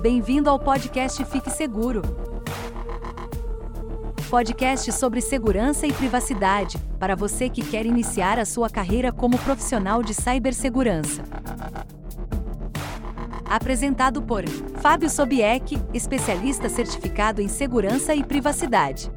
Bem-vindo ao podcast Fique Seguro. Podcast sobre segurança e privacidade, para você que quer iniciar a sua carreira como profissional de cibersegurança. Apresentado por Fábio Sobieck, especialista certificado em segurança e privacidade.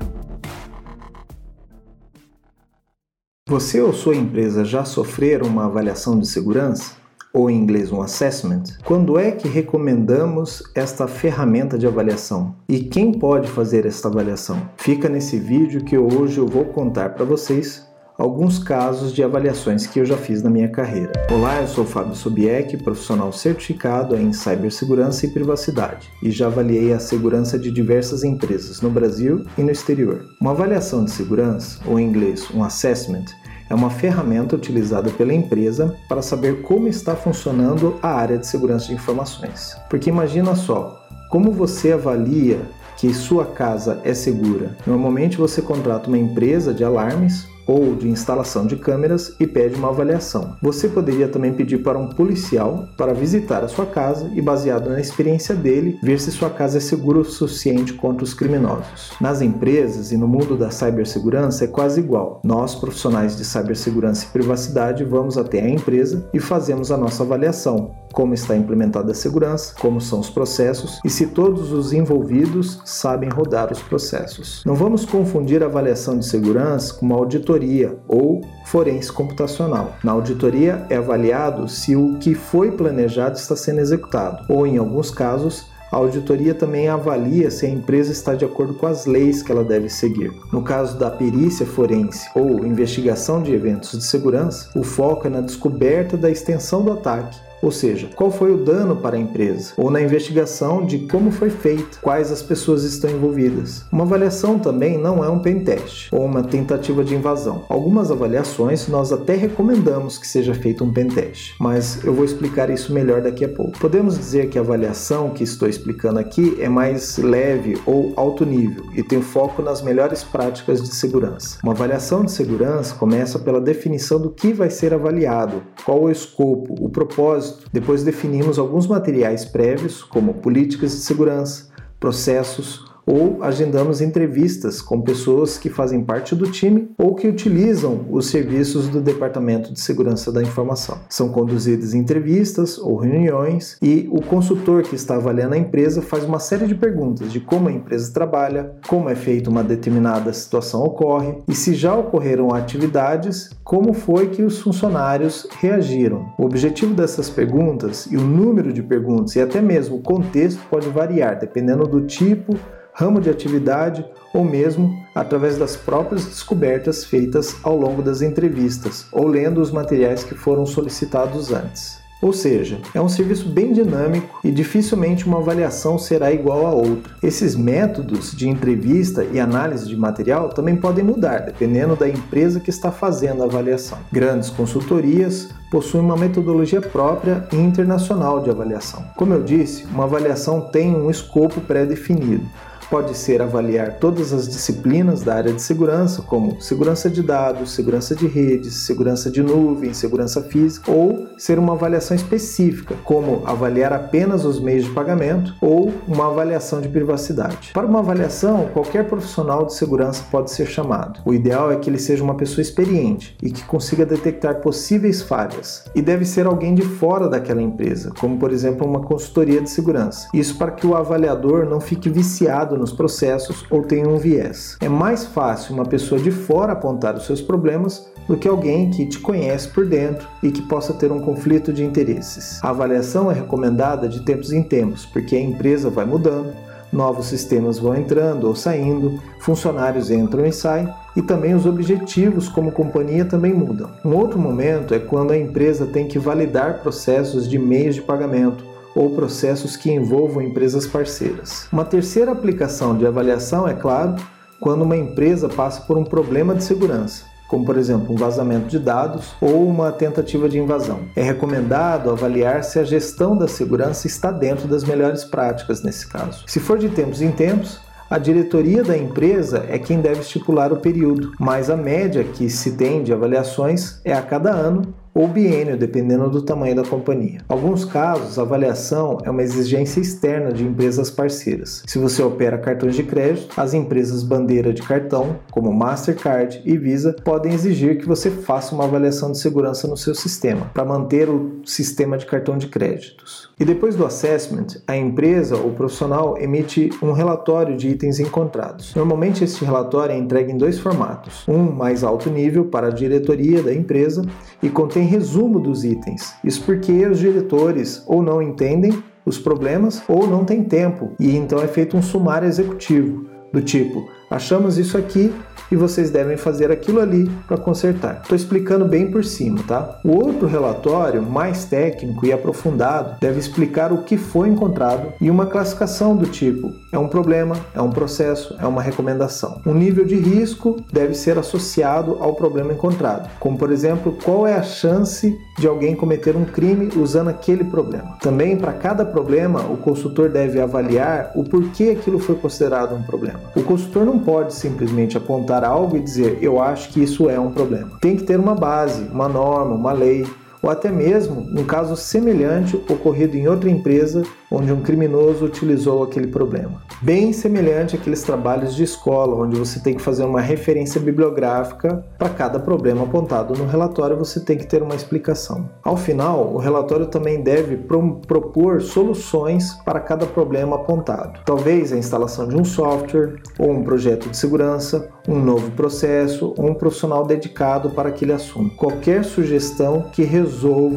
Você ou sua empresa já sofreram uma avaliação de segurança? Ou em inglês um assessment? Quando é que recomendamos esta ferramenta de avaliação? E quem pode fazer esta avaliação? Fica nesse vídeo que hoje eu vou contar para vocês alguns casos de avaliações que eu já fiz na minha carreira. Olá, eu sou Fábio Sobieck, profissional certificado em cibersegurança e privacidade, e já avaliei a segurança de diversas empresas no Brasil e no exterior. Uma avaliação de segurança, ou em inglês um assessment, é uma ferramenta utilizada pela empresa para saber como está funcionando a área de segurança de informações. Porque imagina só, como você avalia que sua casa é segura? Normalmente você contrata uma empresa de alarmes ou de instalação de câmeras e pede uma avaliação. Você poderia também pedir para um policial para visitar a sua casa e, baseado na experiência dele, ver se sua casa é segura o suficiente contra os criminosos. Nas empresas e no mundo da cibersegurança é quase igual. Nós, profissionais de cibersegurança e privacidade, vamos até a empresa e fazemos a nossa avaliação, como está implementada a segurança, como são os processos e se todos os envolvidos sabem rodar os processos. Não vamos confundir a avaliação de segurança com uma auditoria ou forense computacional. Na auditoria é avaliado se o que foi planejado está sendo executado, ou em alguns casos, a auditoria também avalia se a empresa está de acordo com as leis que ela deve seguir. No caso da perícia forense ou investigação de eventos de segurança, o foco é na descoberta da extensão do ataque ou seja, qual foi o dano para a empresa, ou na investigação de como foi feito, quais as pessoas estão envolvidas. Uma avaliação também não é um pen test ou uma tentativa de invasão. Algumas avaliações nós até recomendamos que seja feito um pen test, mas eu vou explicar isso melhor daqui a pouco. Podemos dizer que a avaliação que estou explicando aqui é mais leve ou alto nível e tem foco nas melhores práticas de segurança. Uma avaliação de segurança começa pela definição do que vai ser avaliado, qual o escopo, o propósito depois definimos alguns materiais prévios, como políticas de segurança, processos, ou agendamos entrevistas com pessoas que fazem parte do time ou que utilizam os serviços do Departamento de Segurança da Informação. São conduzidas entrevistas ou reuniões e o consultor que está avaliando a empresa faz uma série de perguntas de como a empresa trabalha, como é feita uma determinada situação ocorre e se já ocorreram atividades, como foi que os funcionários reagiram. O objetivo dessas perguntas e o número de perguntas e até mesmo o contexto pode variar dependendo do tipo ramo de atividade ou mesmo através das próprias descobertas feitas ao longo das entrevistas ou lendo os materiais que foram solicitados antes. Ou seja, é um serviço bem dinâmico e dificilmente uma avaliação será igual a outra. Esses métodos de entrevista e análise de material também podem mudar dependendo da empresa que está fazendo a avaliação. Grandes consultorias possuem uma metodologia própria e internacional de avaliação. Como eu disse, uma avaliação tem um escopo pré-definido pode ser avaliar todas as disciplinas da área de segurança, como segurança de dados, segurança de redes, segurança de nuvem, segurança física, ou ser uma avaliação específica, como avaliar apenas os meios de pagamento ou uma avaliação de privacidade. Para uma avaliação, qualquer profissional de segurança pode ser chamado. O ideal é que ele seja uma pessoa experiente e que consiga detectar possíveis falhas. E deve ser alguém de fora daquela empresa, como por exemplo uma consultoria de segurança. Isso para que o avaliador não fique viciado nos processos ou tenha um viés. É mais fácil uma pessoa de fora apontar os seus problemas do que alguém que te conhece por dentro e que possa ter um conflito de interesses. A avaliação é recomendada de tempos em tempos, porque a empresa vai mudando, novos sistemas vão entrando ou saindo, funcionários entram e saem e também os objetivos como companhia também mudam. Um outro momento é quando a empresa tem que validar processos de meios de pagamento ou processos que envolvam empresas parceiras. Uma terceira aplicação de avaliação é, claro, quando uma empresa passa por um problema de segurança como por exemplo um vazamento de dados ou uma tentativa de invasão. É recomendado avaliar se a gestão da segurança está dentro das melhores práticas nesse caso. Se for de tempos em tempos, a diretoria da empresa é quem deve estipular o período, mas a média que se tem de avaliações é a cada ano ou biênio, dependendo do tamanho da companhia. Alguns casos, a avaliação é uma exigência externa de empresas parceiras. Se você opera cartões de crédito, as empresas bandeira de cartão, como Mastercard e Visa, podem exigir que você faça uma avaliação de segurança no seu sistema, para manter o sistema de cartão de créditos. E depois do assessment, a empresa ou profissional emite um relatório de itens encontrados. Normalmente, este relatório é entregue em dois formatos: um mais alto nível para a diretoria da empresa e contém resumo dos itens. Isso porque os diretores ou não entendem os problemas ou não têm tempo, e então é feito um sumário executivo do tipo: achamos isso aqui, e vocês devem fazer aquilo ali para consertar. Estou explicando bem por cima, tá? O outro relatório, mais técnico e aprofundado, deve explicar o que foi encontrado e uma classificação do tipo: é um problema, é um processo, é uma recomendação. Um nível de risco deve ser associado ao problema encontrado, como por exemplo, qual é a chance de alguém cometer um crime usando aquele problema. Também, para cada problema, o consultor deve avaliar o porquê aquilo foi considerado um problema. O consultor não pode simplesmente apontar algo e dizer eu acho que isso é um problema. Tem que ter uma base, uma norma, uma lei, ou até mesmo um caso semelhante ocorrido em outra empresa onde um criminoso utilizou aquele problema. Bem semelhante àqueles trabalhos de escola, onde você tem que fazer uma referência bibliográfica para cada problema apontado no relatório, você tem que ter uma explicação. Ao final, o relatório também deve pro propor soluções para cada problema apontado. Talvez a instalação de um software, ou um projeto de segurança, um novo processo, ou um profissional dedicado para aquele assunto. Qualquer sugestão que resolva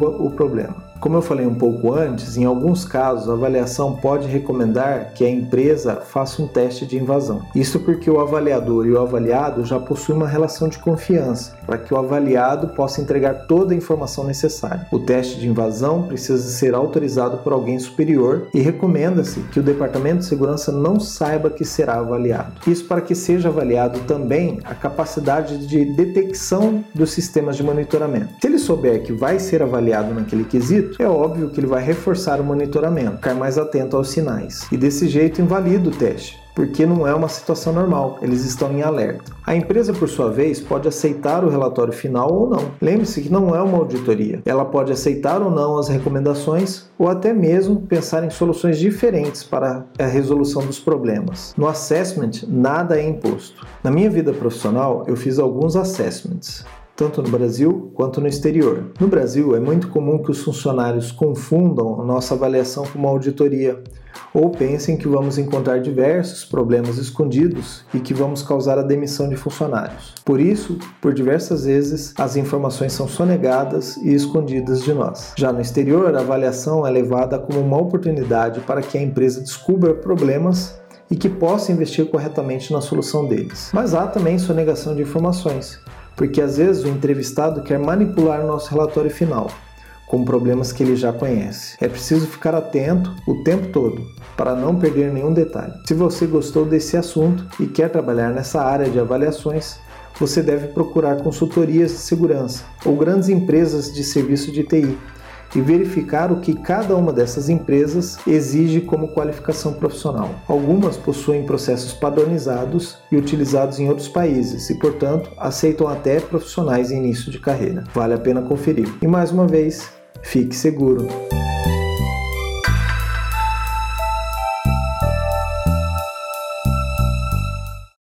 o problema. Como eu falei um pouco antes, em alguns casos a avaliação pode recomendar que a empresa faça um teste de invasão. Isso porque o avaliador e o avaliado já possuem uma relação de confiança, para que o avaliado possa entregar toda a informação necessária. O teste de invasão precisa ser autorizado por alguém superior e recomenda-se que o Departamento de Segurança não saiba que será avaliado. Isso para que seja avaliado também a capacidade de detecção dos sistemas de monitoramento. Se ele souber que vai ser avaliado naquele quesito, é óbvio que ele vai reforçar o monitoramento, ficar mais atento aos sinais. E desse jeito invalida o teste porque não é uma situação normal, eles estão em alerta. A empresa, por sua vez, pode aceitar o relatório final ou não. Lembre-se que não é uma auditoria. Ela pode aceitar ou não as recomendações ou até mesmo pensar em soluções diferentes para a resolução dos problemas. No assessment, nada é imposto. Na minha vida profissional, eu fiz alguns assessments tanto no Brasil quanto no exterior. No Brasil, é muito comum que os funcionários confundam nossa avaliação com uma auditoria ou pensem que vamos encontrar diversos problemas escondidos e que vamos causar a demissão de funcionários. Por isso, por diversas vezes, as informações são sonegadas e escondidas de nós. Já no exterior, a avaliação é levada como uma oportunidade para que a empresa descubra problemas e que possa investir corretamente na solução deles. Mas há também sonegação de informações, porque às vezes o entrevistado quer manipular o nosso relatório final com problemas que ele já conhece. É preciso ficar atento o tempo todo para não perder nenhum detalhe. Se você gostou desse assunto e quer trabalhar nessa área de avaliações, você deve procurar consultorias de segurança ou grandes empresas de serviço de TI e verificar o que cada uma dessas empresas exige como qualificação profissional. Algumas possuem processos padronizados e utilizados em outros países e, portanto, aceitam até profissionais em início de carreira. Vale a pena conferir. E mais uma vez, fique seguro.